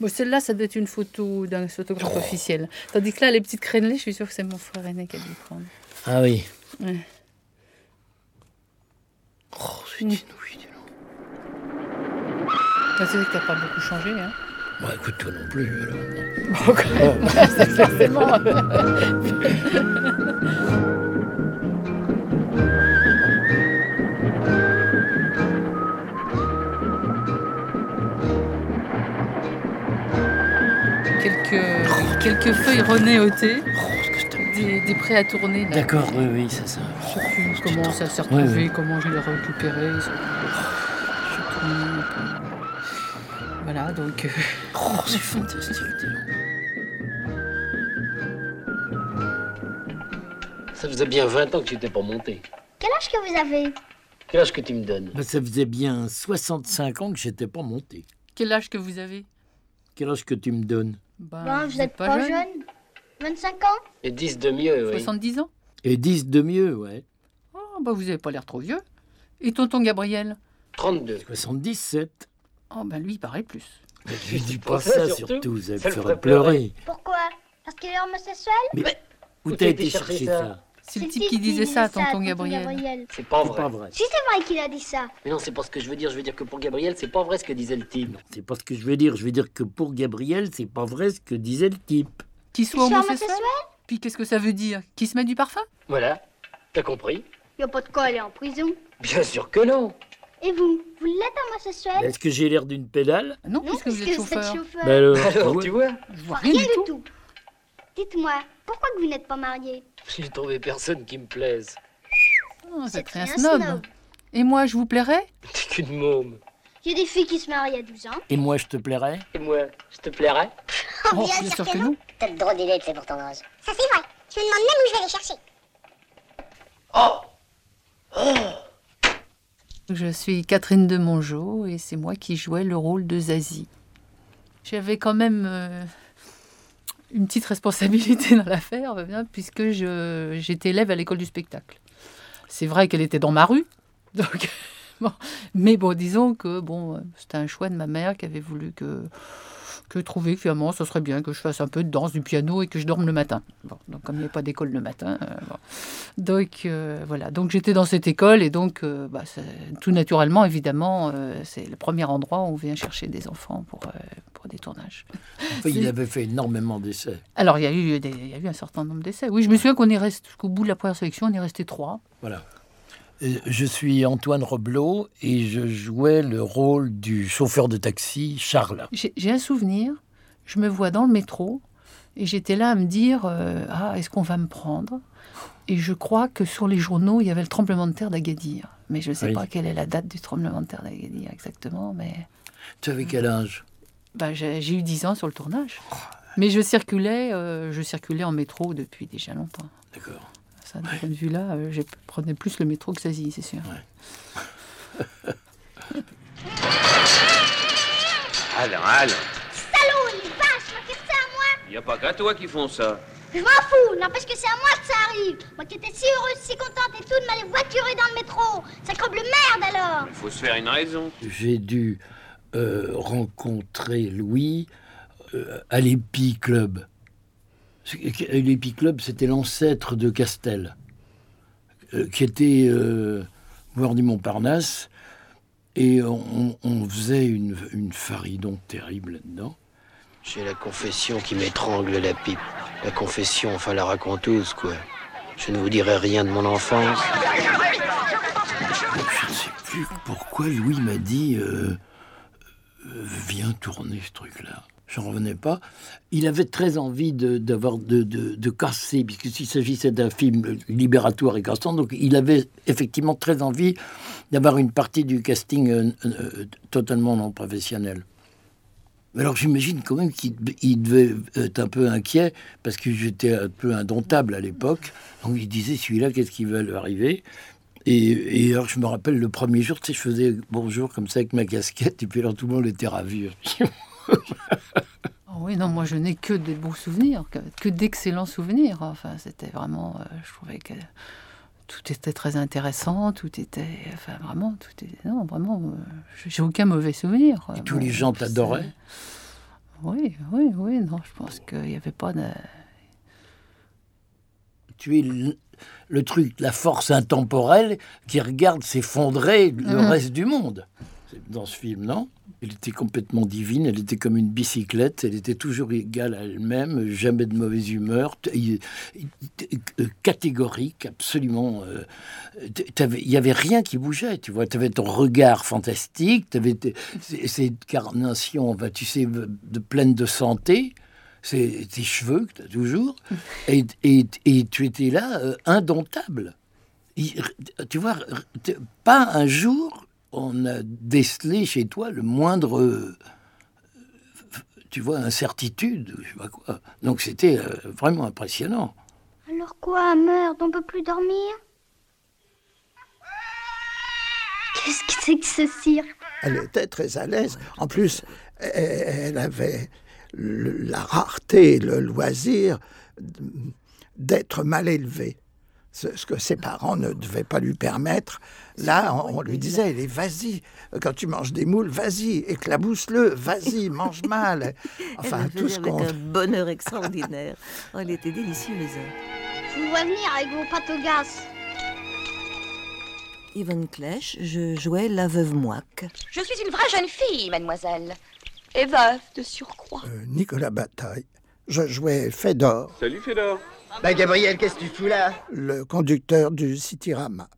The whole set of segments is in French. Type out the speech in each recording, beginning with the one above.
Bon, celle-là, ça doit être une photo d'un photographe officiel. Tandis que là, les petites crénelées, je suis sûre que c'est mon frère aîné qui a dû prendre. Ah oui. Ouais. Oh, c'est inouï, dis donc. Bah, c'est vrai que t'as pas beaucoup changé, hein Bon, écoute, toi non plus. alors. Bon, quand même, c'est forcément. quelques, feuilles renées au thé, Oh, des, des prêts à tourner. là. D'accord, oui, oui, c'est ça. Surtout comment ça s'est retrouvé, ouais. comment je l'ai récupéré. ça- un peu. Voilà, donc euh, Oh, c'est fantastique, dis donc. Ça faisait bien 20 ans que tu n'étais pas monté. Quel âge que vous avez? Quel âge que tu me donnes? Bah, ça faisait bien 65 ans que j'étais pas monté. quel âge que vous avez? Quel âge que tu me donnes? Ben, Ben, vous êtes pas, jeune. 25 ans Et 10 de mieux, oui. 70 ans Et 10 de mieux, ouais. Oh, bah vous avez pas l'air trop vieux. Et tonton Gabriel? 32. 77. Oh, ben lui, il paraît plus. Je dis pas pas ça, ça surtout. surtout, ça me ferait pleurer. Pourquoi? Parce qu'il est homosexuel? Où Où t'as été chercher ça? C'est le type qui qui disait ça tonton Gabriel. C'est pas C'est vrai. pas vrai. Si c'est vrai qu'il a dit ça. Mais non, c'est pas ce que je veux dire. Je veux dire que pour Gabriel, c'est pas vrai ce que disait le type. C'est pas ce que je veux dire. Je veux dire que pour Gabriel, c'est pas vrai ce que disait le type. Qu'il soit Qu'il soit homosexuel Puis qu'est-ce que ça veut dire Qu'il se met du parfum Voilà. T'as compris Il a pas de quoi aller en prison. Bien sûr que non. Et vous Vous l'êtes homosexuel Est-ce que j'ai l'air d'une pédale Non, Non, puisque vous êtes chauffeur. chauffeur. Bah alors, Alors, tu vois, Je vois Rien, rien du du tout. tout. Dites-moi, pourquoi que vous n'êtes pas marié? J'ai trouvé personne qui me plaise. Oh, C'est c'est un très snob. snob. Et moi, je vous plairais? T'es qu'une môme. Il y a des filles qui se marient à 12 ans. Et moi, je te plairais? Et moi, je te plairais? Oh, bien sûr que non. T'as de drôle d'idée, c'est pour ton âge. Ça c'est vrai. Je me demande même où je vais les chercher. Je suis Catherine de Mongeau et c'est moi qui jouais le rôle de Zazie. J'avais quand même euh, une petite responsabilité dans l'affaire, puisque j'étais élève à l'école du spectacle. C'est vrai qu'elle était dans ma rue, mais bon, disons que bon, c'était un choix de ma mère qui avait voulu que que trouver que finalement, ce serait bien que je fasse un peu de danse, du piano et que je dorme le matin. Bon, donc comme il n'y a pas d'école le matin, euh, bon. donc euh, voilà. Donc j'étais dans cette école et donc euh, bah, tout naturellement, évidemment, c'est le premier endroit où on vient chercher des enfants pour pour des tournages. Enfin, Il avait fait énormément d'essais. Alors il y a eu des- il y a eu un certain nombre d'essais. Oui, je me souviens qu'on est resté jusqu'au bout de la première sélection, on est resté trois. Voilà. Euh, Je suis Antoine Roblot et je jouais le rôle du chauffeur de taxi Charles. J'ai un souvenir, je me vois dans le métro et j'étais là à me dire euh, Ah, est-ce qu'on va me prendre? Et je crois que sur les journaux, il y avait le tremblement de terre d'Agadir. Mais je ne sais Oui. pas quelle est la date du tremblement de terre d'Agadir exactement. Mais Tu avais quel âge? J'ai j'ai eu 10 ans sur le tournage. Mais je circulais, euh, je circulais en métro depuis déjà longtemps. D'accord. Ça, de ce point de vue-là, euh, je prenais plus le métro que Zazie, c'est sûr. Allons, allons. Salaud, les vaches, m'a fait ça à moi? Y a pas qu'à toi qui font ça. Je m'en fous, n'empêche que c'est à moi que ça arrive. Moi qui étais si heureuse, si contente et tout de m'aller voiturer dans le métro. Ça creble merde alors Faut se faire une raison. J'ai dû euh, rencontrer Louis euh, à l'Epi Club. C'est- L'Epi Club, c'était l'ancêtre de Castel, euh, qui était euh, du Montparnasse. Et on, on faisait une, une faridon terrible là-dedans. J'ai la confession qui m'étrangle la pipe. La confession, enfin la raconteuse, quoi. Je ne vous dirai rien de mon enfance. Je ne sais plus pourquoi Louis m'a dit euh, euh, Viens tourner ce truc-là. J'en revenais pas. Il avait très envie de, d'avoir de, de, de casser, puisque s'il s'agissait d'un film libératoire et cassant, donc il avait effectivement très envie d'avoir une partie du casting euh, euh, totalement non professionnel. Alors j'imagine quand même qu'il il devait être un peu inquiet parce que j'étais un peu indomptable à l'époque. Donc il disait celui-là, qu'est-ce qui va lui arriver? Et, et alors je me rappelle le premier jour, tu sais, je faisais bonjour comme ça avec ma casquette et puis alors tout le monde était ravi. Oui, non, moi je n'ai que des beaux souvenirs, que, que d'excellents souvenirs. Enfin, c'était vraiment, euh, je trouvais que tout était très intéressant, tout était, enfin vraiment, tout était, non, vraiment, euh, j'ai aucun mauvais souvenir. Et tous les gens t'adoraient? Oui, oui, oui, non, je pense qu'il n'y avait pas de... Tu es le, le truc, la force intemporelle qui regarde s'effondrer le Mhm. reste du monde. Dans ce film, non? Elle était complètement divine, elle était comme une bicyclette, elle était toujours égale à elle-même, jamais de mauvaise humeur, euh, catégorique, absolument. euh, Il n'y avait rien qui bougeait, tu vois. Tu avais ton regard fantastique, tu avais cette carnation, bah, tu sais, de pleine de santé. C'est tes cheveux que tu as toujours. Et, et- et tu étais là, euh, indomptable. Il- tu vois, pas un jour on a décelé chez toi le moindre, euh, tu vois, incertitude, je sais pas quoi. Donc c'était euh, vraiment impressionnant. Alors quoi, merde, on peut plus dormir? Qu'est-ce que c'est que ce cirque? Elle était très à l'aise. En plus, elle avait la rareté, le loisir d'être mal élevée. Ce ce que ses parents ne devaient pas lui permettre. Là, on, on lui disait, allez, vas-y, quand tu manges des moules, vas-y, éclabousse-le, vas-y, mange mal. Enfin, tout ce avec qu'on... un bonheur extraordinaire. Oh, elle était délicieuse. Je vous vois venir avec vos pâtes au gaz. Yvonne Clèche, je jouais la veuve Mouac. Je suis une vraie jeune fille, mademoiselle. Et veuve de surcroît. euh, Nicolas Bataille. Je jouais Fédor, Salut Fédor. Bah Gabriel, qu'est-ce que tu fous là le conducteur du Cityrama.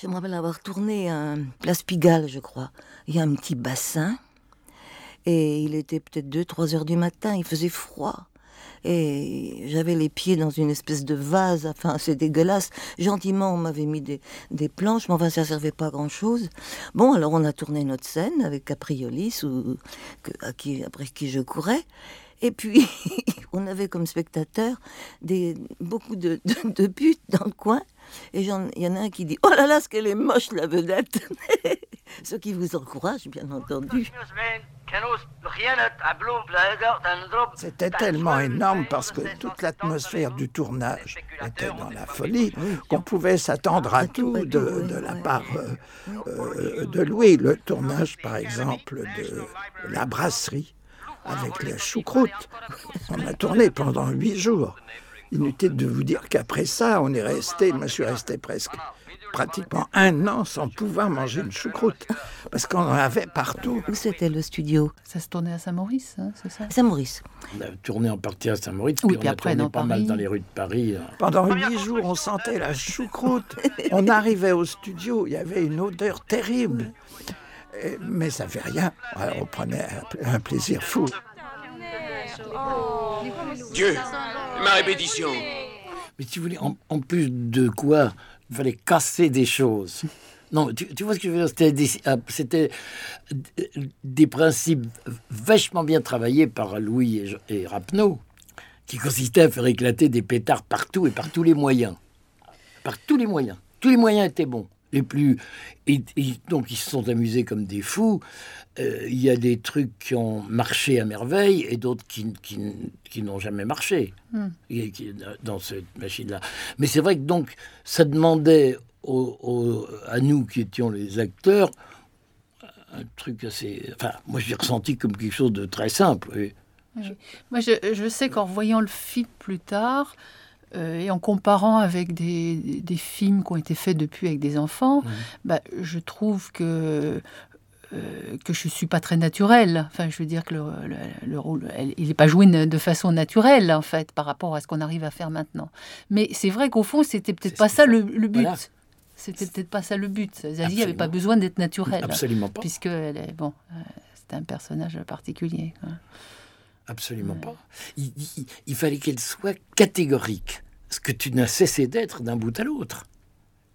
Je me rappelle avoir tourné à Place Pigalle, je crois. Il y a un petit bassin. Et il était peut-être 2-3 heures du matin, il faisait froid. Et j'avais les pieds dans une espèce de vase, enfin c'est dégueulasse. Gentiment, on m'avait mis des, des planches, mais enfin ça servait pas à grand-chose. Bon, alors on a tourné notre scène avec Capriolis, ou, que- à qui, après qui je courais. Et puis, on avait comme spectateur des, beaucoup de, de, de putes dans le coin. Et j'en- il y en a un qui dit Oh là là, ce qu'elle est moche, la vedette Ce qui vous encourage, bien entendu. C'était tellement énorme parce que toute l'atmosphère du tournage était dans la folie qu'on pouvait s'attendre à tout de, de la part euh, euh, de Louis. Le tournage, par exemple, de La Brasserie avec la choucroute. On a tourné pendant huit jours. Inutile de vous dire qu'après ça, on est resté, moi je suis resté presque pratiquement un an sans pouvoir manger une choucroute parce qu'on en avait partout. Où c'était le studio? Ça se tournait à Saint-Maurice, hein, c'est ça? Saint-Maurice. On a tourné en partie à Saint-Maurice, Oui, puis puis on a tourné pas mal Paris. dans les rues de Paris. hein. Pendant huit jours, on sentait la choucroute. On arrivait au studio, il y avait une odeur terrible. Mais ça fait rien. Alors, on prenait un, un plaisir fou. Dieu, ma répétition. Mais si vous voulez, en, en plus de quoi, il fallait casser des choses. Non, tu, tu vois ce que je veux dire? C'était des, euh, c'était des principes vachement bien travaillés par Louis et, et Rapneau, qui consistaient à faire éclater des pétards partout et par tous les moyens. Par tous les moyens. Tous les moyens étaient bons. Les plus et, et donc ils se sont amusés comme des fous. Euh, Il y a des trucs qui ont marché à merveille et d'autres qui, qui, qui n'ont jamais marché Hmm. et qui- dans cette machine-là. Mais c'est vrai que donc ça demandait au- au- à nous qui étions les acteurs un truc assez. Enfin, moi je l'ai ressenti comme quelque chose de très simple. oui. Moi, je, je sais qu'en revoyant le film plus tard, euh, et en comparant avec des, des films qui ont été faits depuis avec des enfants, bah, je trouve que euh, que je suis pas très naturelle. Enfin, je veux dire que le, le- le rôle, elle- il n'est pas joué de façon naturelle en fait par rapport à ce qu'on arrive à faire maintenant. Mais c'est vrai qu'au fond, c'était peut-être pas ça le, but. Voilà. C'était peut-être pas ça le but. Zazie n'avait pas besoin d'être naturelle, Absolument pas. puisque elle est bon. euh, c'était un personnage particulier. quoi. Absolument pas. Il, il- il fallait qu'elle soit catégorique, ce que tu n'as cessé d'être d'un bout à l'autre.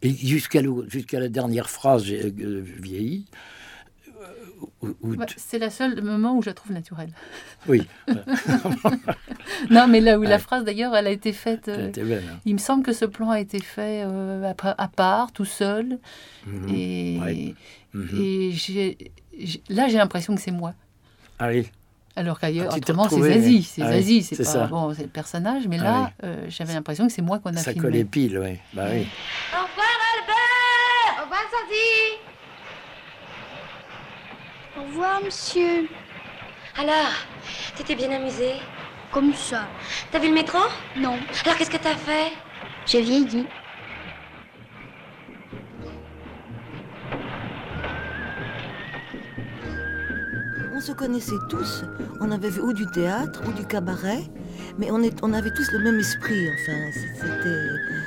Et jusqu'à jusqu'à la dernière phrase, j'ai euh, vieilli. euh, Ouais, tu- c'est le seul moment où je la trouve naturelle. Oui, Non, mais là où Ouais. la phrase d'ailleurs, elle a été faite. euh, belle. hein. il me semble que ce plan a été fait euh, à, part, tout seul. Mhm. Et, Ouais. Mhm. et là, j'ai l'impression que c'est moi. Ah oui. Alors qu'ailleurs, autrement, c'est Zazie. C'est Ah oui, c'est pas ça. bon, c'est le personnage. Mais Ah là, oui. euh, j'avais l'impression que c'est moi qu'on a Ça filmé. collait pile, oui. Bah oui. Au revoir, Albert Au revoir, Zazie. Au revoir, monsieur. Alors, tu t'es bien amusé? Comme ça. T'as vu le métro? Non. Alors qu'est-ce que t'as fait? J'ai vieilli. Se connaissait tous. On avait vu ou du théâtre ou du cabaret, mais on, est, on avait tous le même esprit. Enfin, c'était.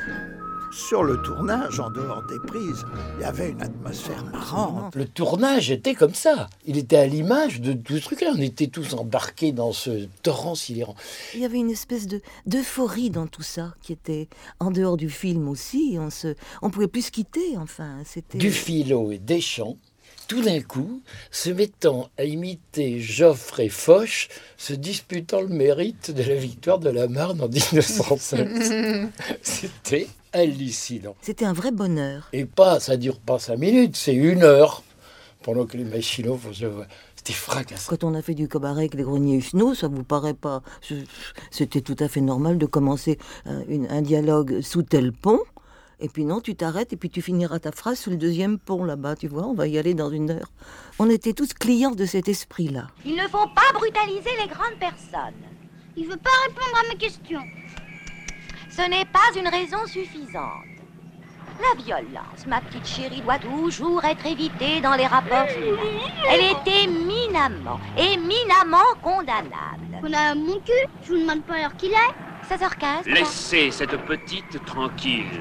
Sur le tournage, en dehors des prises, il y avait une atmosphère marrante. Le tournage était comme ça. Il était à l'image de tout ce truc-là. On était tous embarqués dans ce torrent sidérant. Il y avait une espèce de d'euphorie dans tout ça qui était en dehors du film aussi. On se, on pouvait plus se quitter. Enfin, c'était. Du philo et des chants, tout d'un coup, se mettant à imiter Joffre et Foch, se disputant le mérite de la victoire de la Marne en 1907. C'était hallucinant. C'était un vrai bonheur. Et pas, ça dure pas cinq minutes, c'est une heure. Pendant que les machinaux font se voir. C'était fracassant. Quand on a fait du cabaret avec les greniers Huguenots, ça vous paraît pas C'était tout à fait normal de commencer un, une- un dialogue sous tel pont. Et puis non, tu t'arrêtes et puis tu finiras ta phrase sous le deuxième pont là-bas, tu vois, on va y aller dans une heure. On était tous clients de cet esprit-là. Il ne faut pas brutaliser les grandes personnes. Il veut pas répondre à mes questions. Ce n'est pas une raison suffisante. La violence, ma petite chérie, doit toujours être évitée dans les rapports humains. Elle est éminemment, éminemment condamnable. On a mon cul, je vous demande pas l'heure qu'il est. 16h15 Laissez cette petite tranquille.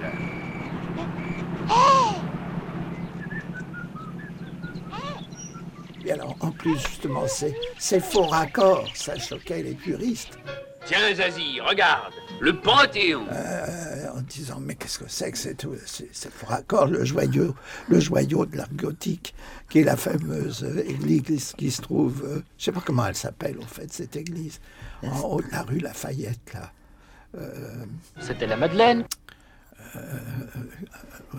Et alors, en plus, justement, ces, ces faux raccords, ça choquait les puristes. Tiens, Zazie, regarde, le Panthéon. Euh, en disant, mais qu'est-ce que c'est que ces, tout- ces, ces faux raccords, le joyau, le joyau de l'art gothique, qui est la fameuse euh, église qui se trouve, euh, je sais pas comment elle s'appelle, en fait, cette église, en haut de la rue Lafayette, là. Euh, C'était la Madeleine.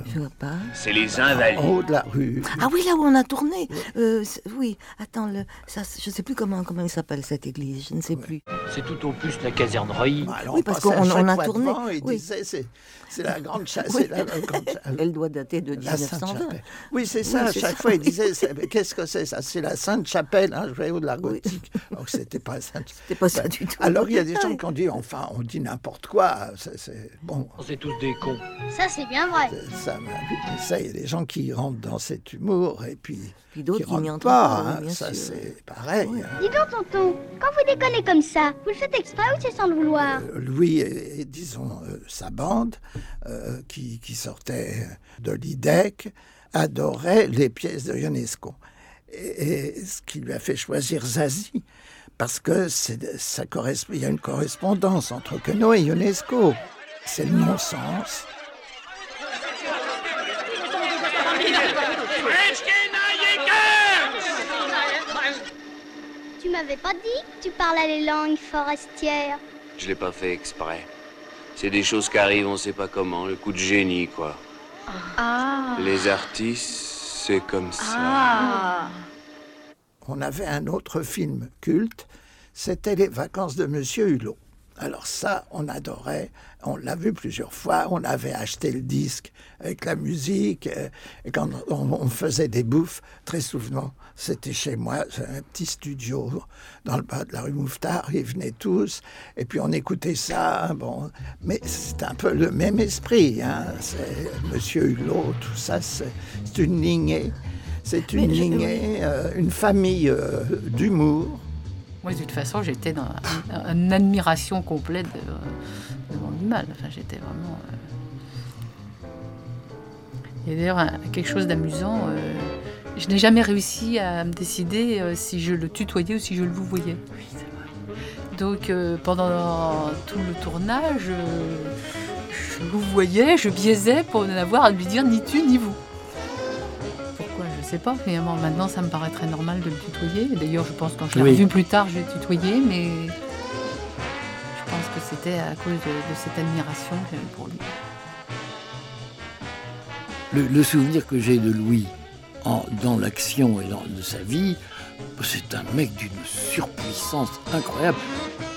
Je vois pas. C'est les en Invalides. haut de la rue. Ah oui, là où on a tourné. Euh, c'est- oui, attends, le, ça, je sais plus comment, comment il s'appelle cette église, je ne sais plus. C'est tout au plus la caserne Reuilly. Alors, Oui, parce qu'on- on a tourné, devant, il oui. disait, c'est, la grande chasse. Oui. c'est la grande cha- Elle doit dater de La 1920. Sainte-Chapelle. Oui, c'est ça. Oui, à c'est chaque ça. fois, il disait qu'est-ce que c'est ça? C'est la Sainte-Chapelle, un joyau de la gothique. Donc, c'était pas ça. C'était pas ça du tout. Alors, il y a des gens qui ont dit enfin, on dit n'importe quoi. C'est, c'est- bon, C'est tous des cons. Ça, c'est bien vrai. c'est- ça, ça, il y a des gens qui rentrent dans cet humour et puis, Puis d'autres qui n'y rentrent entrent pas. pas, oui, hein. bien ça, c'est pareil. hein. Dis donc, tonton, quand vous déconnez comme ça, vous le faites exprès ou c'est sans le vouloir? Euh, Louis et, et, disons euh, sa bande euh, qui, qui sortait de l'IDEC adorait les pièces de Ionesco. Et, et ce qui lui a fait choisir Zazie, parce que ça correspond, il y a une correspondance entre Queneau et Ionesco. C'est le non-sens. Tu m'avais pas dit que tu parlais les langues forestières. Je l'ai pas fait exprès. C'est des choses qui arrivent, on sait pas comment, le coup de génie, quoi. Ah. Les artistes, c'est comme ça. Ah. On avait un autre film culte, c'était Les vacances de Monsieur Hulot. Alors ça, on adorait, on l'a vu plusieurs fois, on avait acheté le disque avec la musique, euh, et quand on, on faisait des bouffes, très souvent, c'était chez moi, c'est un petit studio dans le bas de la rue Mouffetard, ils venaient tous, et puis on écoutait ça, bon, mais c'est un peu le même esprit, hein, c'est Monsieur Hulot, tout ça, c'est une lignée, c'est une Mais je- lignée, euh, une famille euh, d'humour, Moi, de toute façon, j'étais dans un- une admiration complète de, de mon animal. Enfin, j'étais vraiment. euh, Il y a d'ailleurs quelque chose d'amusant. euh, Je n'ai jamais réussi à me décider euh, si je le tutoyais ou si je le vous voyais. Donc, pendant tout le tournage, je vous voyais, je biaisais pour n'avoir à lui dire ni tu ni vous. Pourquoi Je sais pas. Finalement, maintenant, ça me paraît très normal de le tutoyer. D'ailleurs, je pense que quand je l'ai Oui. revu plus tard, je l'ai tutoyé, mais je pense que c'était à cause de, de cette admiration que j'avais pour lui. Le, le souvenir que j'ai de Louis en- dans l'action et dans de sa vie, c'est un mec d'une surpuissance incroyable.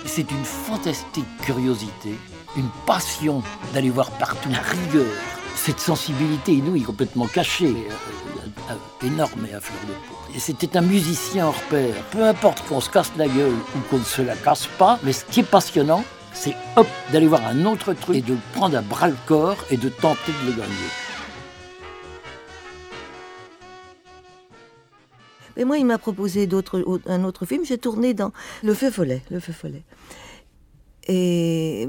C'est une fantastique curiosité, une passion d'aller voir partout, la rigueur, cette sensibilité inouïe, complètement cachée, euh, euh, énorme et à fleur de peau. Et c'était un musicien hors pair. Peu importe qu'on se casse la gueule ou qu'on ne se la casse pas, mais ce qui est passionnant, c'est hop, d'aller voir un autre truc et de prendre à bras le corps et de tenter de le gagner. Et moi, il m'a proposé d'autres, au- un autre film. J'ai tourné dans Le Feu Follet. Le Feu Follet. Et,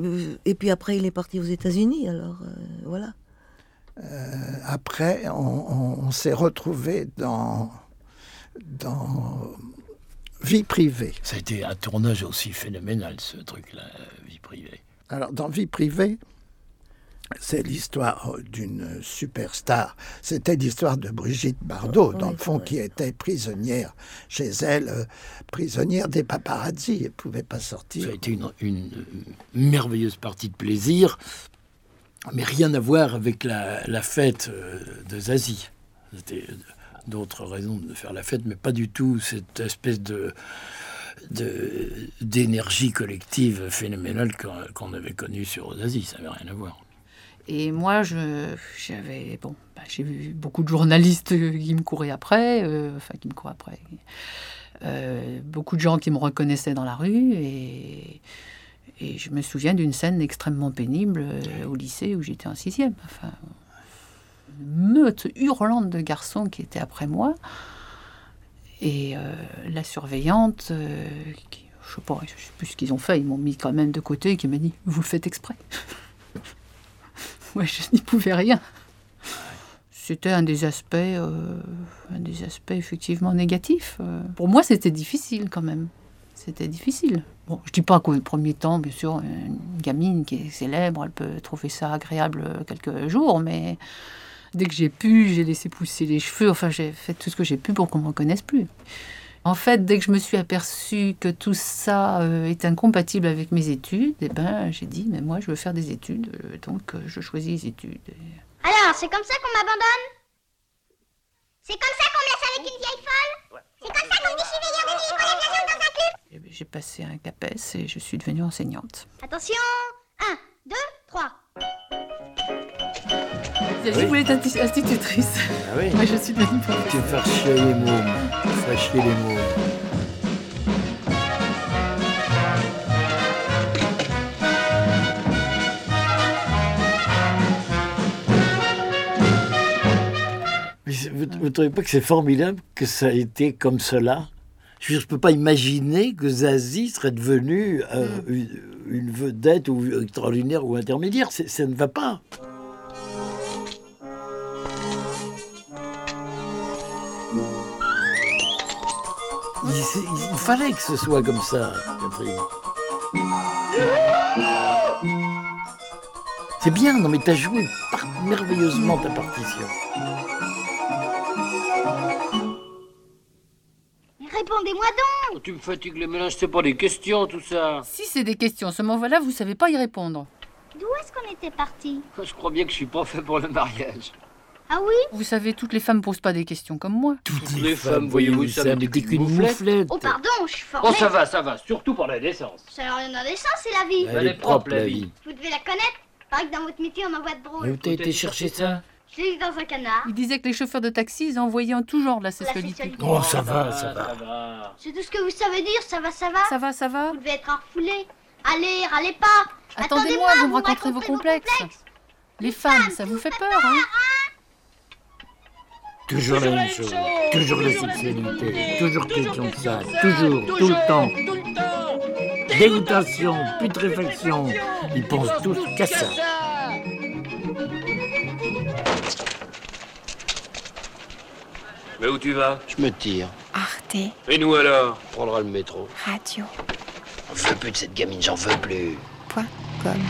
puis après, il est parti aux États-Unis. Alors euh, voilà. Euh, après, on, on- on s'est retrouvé dans, dans vie privée. Ça a été un tournage aussi phénoménal, ce truc-là, euh, vie privée. Alors, dans vie privée, c'est l'histoire d'une superstar. C'était l'histoire de Brigitte Bardot, dans le fond, qui était prisonnière chez elle, euh, prisonnière des paparazzi. Elle ne pouvait pas sortir. Ça a été une, une, euh, merveilleuse partie de plaisir, mais rien à voir avec la, fête euh, de Zazie. C'était euh, d'autres raisons de faire la fête, mais pas du tout cette espèce de d'énergie collective phénoménale qu'on avait connue sur Zazie. Ça n'avait rien à voir. Et moi, j'avais, bon, bah, j'ai vu beaucoup de journalistes qui me couraient après, euh, enfin qui me couraient après, beaucoup de gens qui me reconnaissaient dans la rue, et, et je me souviens d'une scène extrêmement pénible euh, au lycée où j'étais en sixième. Enfin, une meute hurlante de garçons qui étaient après moi, et euh, la surveillante, euh, qui, je sais pas, je sais plus ce qu'ils ont fait, ils m'ont mis quand même de côté, et qui m'a dit, vous le faites exprès. Moi, je n'y pouvais rien. C'était un des aspects, un des aspects effectivement négatifs. Pour moi, c'était difficile quand même. C'était difficile. Bon, je dis pas qu'au premier temps, bien sûr, une gamine qui est célèbre, elle peut trouver ça agréable euh, quelques jours, mais dès que j'ai pu, j'ai laissé pousser les cheveux. Enfin, j'ai fait tout ce que j'ai pu pour qu'on me reconnaisse plus. En fait, dès que je me suis aperçue que tout ça euh, est incompatible avec mes études, eh ben, j'ai dit, mais moi, je veux faire des études, euh, donc je choisis les études. Alors, c'est comme ça qu'on m'abandonne? C'est comme ça qu'on me laisse avec une vieille folle C'est comme ça qu'on me dit je suis veilleur de nuit et qu'on lève la jambe dans un club Eh ben, J'ai passé un CAPES et je suis devenue enseignante. Attention 1, 2, 3 J'ai voulu être insti- institutrice. Ah oui Moi, je suis devenue Tu veux faire chier les mômes. Faire chier les mômes. Vous ne trouvez pas que c'est formidable que ça a été comme cela? Je ne peux pas imaginer que Zazie serait devenue euh, une, une vedette ou extraordinaire ou intermédiaire. Ça ne va pas. Il, il fallait que ce soit comme ça, Catherine. C'est bien, non mais t'as joué merveilleusement ta partition. Répondez-moi donc Oh, Tu me fatigues le mélange, c'est pas des questions tout ça. Si c'est des questions, ce moment-là, vous savez pas y répondre. D'où est-ce qu'on était parti? Je crois bien que je suis pas fait pour le mariage. Ah oui? Vous savez, toutes les femmes posent pas des questions comme moi. Toutes les femmes, voyez-vous, ça me dit qu'une mouflette. Oh pardon, je suis formée Oh ça va, ça va, surtout pour la décence. Ça n'a rien d'indécent, c'est la vie Elle est propre la vie. Vous devez la connaître Pareil que dans votre métier, on m'envoie de drôle. Mais où t'as été chercher ça? Dans un canard. Il disait que les chauffeurs de taxi, ils envoyaient en tout genre de la sexualité. Oh, ça va, ça va. Ça va. C'est tout ce que vous savez dire, ça va, ça va Ça va, ça va Vous devez être refoulé. Allez, râlez pas Attendez-moi, vous me raconterez vos complexes. Les femmes, ça vous fait peur, hein Toujours la même chose. Toujours la sexualité. Toujours question de ça. Toujours, tout le temps. Dégoûtation, putréfaction. Ils pensent tous qu'à ça. Mais où tu vas Je me tire. Arte Et nous alors On prendra le métro. Radio. J'en veux plus de cette gamine, j'en veux plus. Point com.